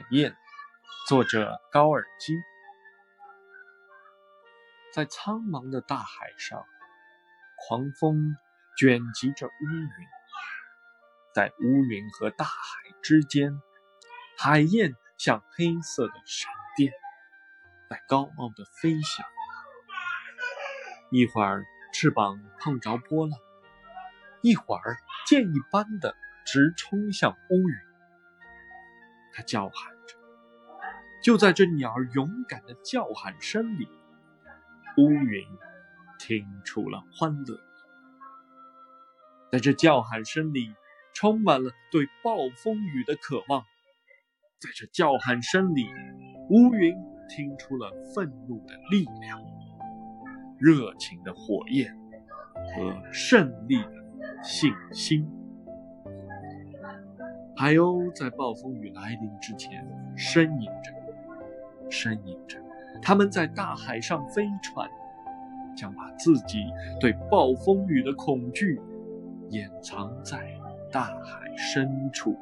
海燕，作者高尔基。在苍茫的大海上，狂风卷集着乌云，在乌云和大海之间，海燕像黑色的闪电，在高傲的飞翔。一会儿翅膀碰着波浪，一会儿箭一般的直冲向乌云。它叫喊着，就在这鸟儿勇敢的叫喊声里，乌云听出了欢乐。在这叫喊声里，充满了对暴风雨的渴望。在这叫喊声里，乌云听出了愤怒的力量、热情的火焰和胜利的信心。海鸥在暴风雨来临之前呻吟着，呻吟着。他们在大海上飞船，将把自己对暴风雨的恐惧掩藏在大海深处。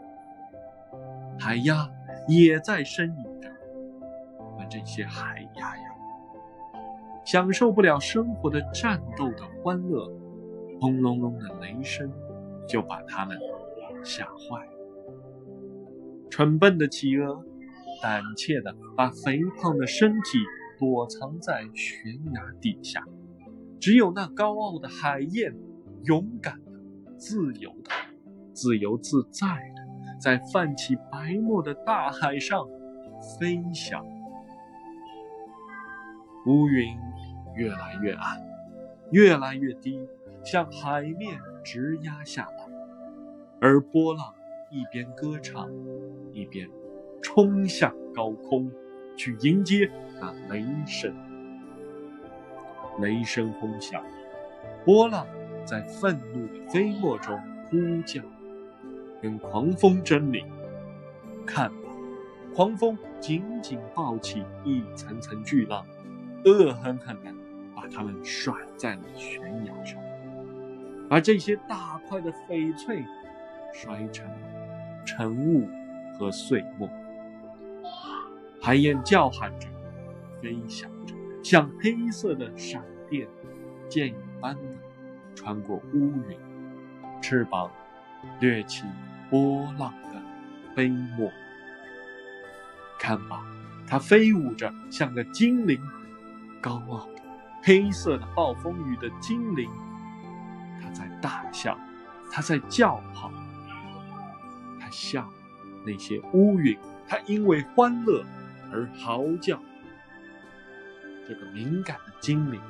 海鸭也在呻吟着。而这些海鸭呀，享受不了生活的战斗的欢乐，轰隆隆的雷声就把它们吓坏了。蠢笨的企鹅，胆怯的把肥胖的身体躲藏在悬崖底下。只有那高傲的海燕，勇敢的、自由的、自由自在的，在泛起白沫的大海上飞翔。乌云越来越暗，越来越低，向海面直压下来，而波浪。一边歌唱，一边冲向高空，去迎接那雷声。雷声轰响，波浪在愤怒的飞沫中呼叫，跟狂风争鸣。看吧，狂风紧紧抱起一层层巨浪，恶狠狠地把它们甩在了悬崖上，而这些大块的翡翠摔成。晨雾和碎末，海燕叫喊着，飞翔着，像黑色的闪电，箭一般的穿过乌云，翅膀掠起波浪的飞沫。看吧，它飞舞着，像个精灵，高傲的黑色的暴风雨的精灵。它在大笑，它在叫好。像那些乌云，它因为欢乐而嚎叫。这个敏感的精灵，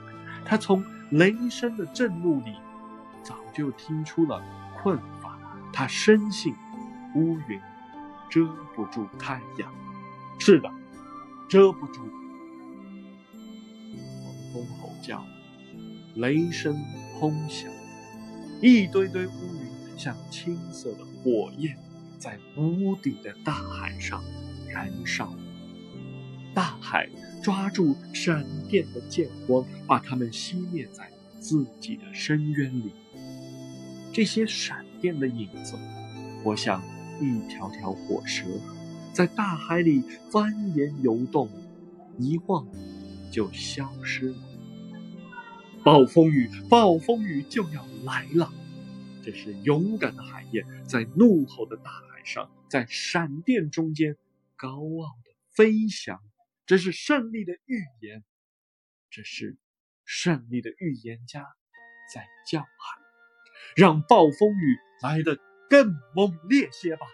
它从雷声的震怒里早就听出了困乏。它深信乌云遮不住太阳，是的，遮不住。狂风吼叫，雷声轰响，一堆堆乌云像青色的火焰。在无底的大海上燃烧，大海抓住闪电的剑光，把它们熄灭在自己的深渊里。这些闪电的影子，活像一条条火蛇，在大海里蜿蜒游动，一晃就消失了。暴风雨，暴风雨就要来了！这是勇敢的海燕在怒吼的大海。上在闪电中间高傲的飞翔，这是胜利的预言，这是胜利的预言家在叫喊，让暴风雨来得更猛烈些吧。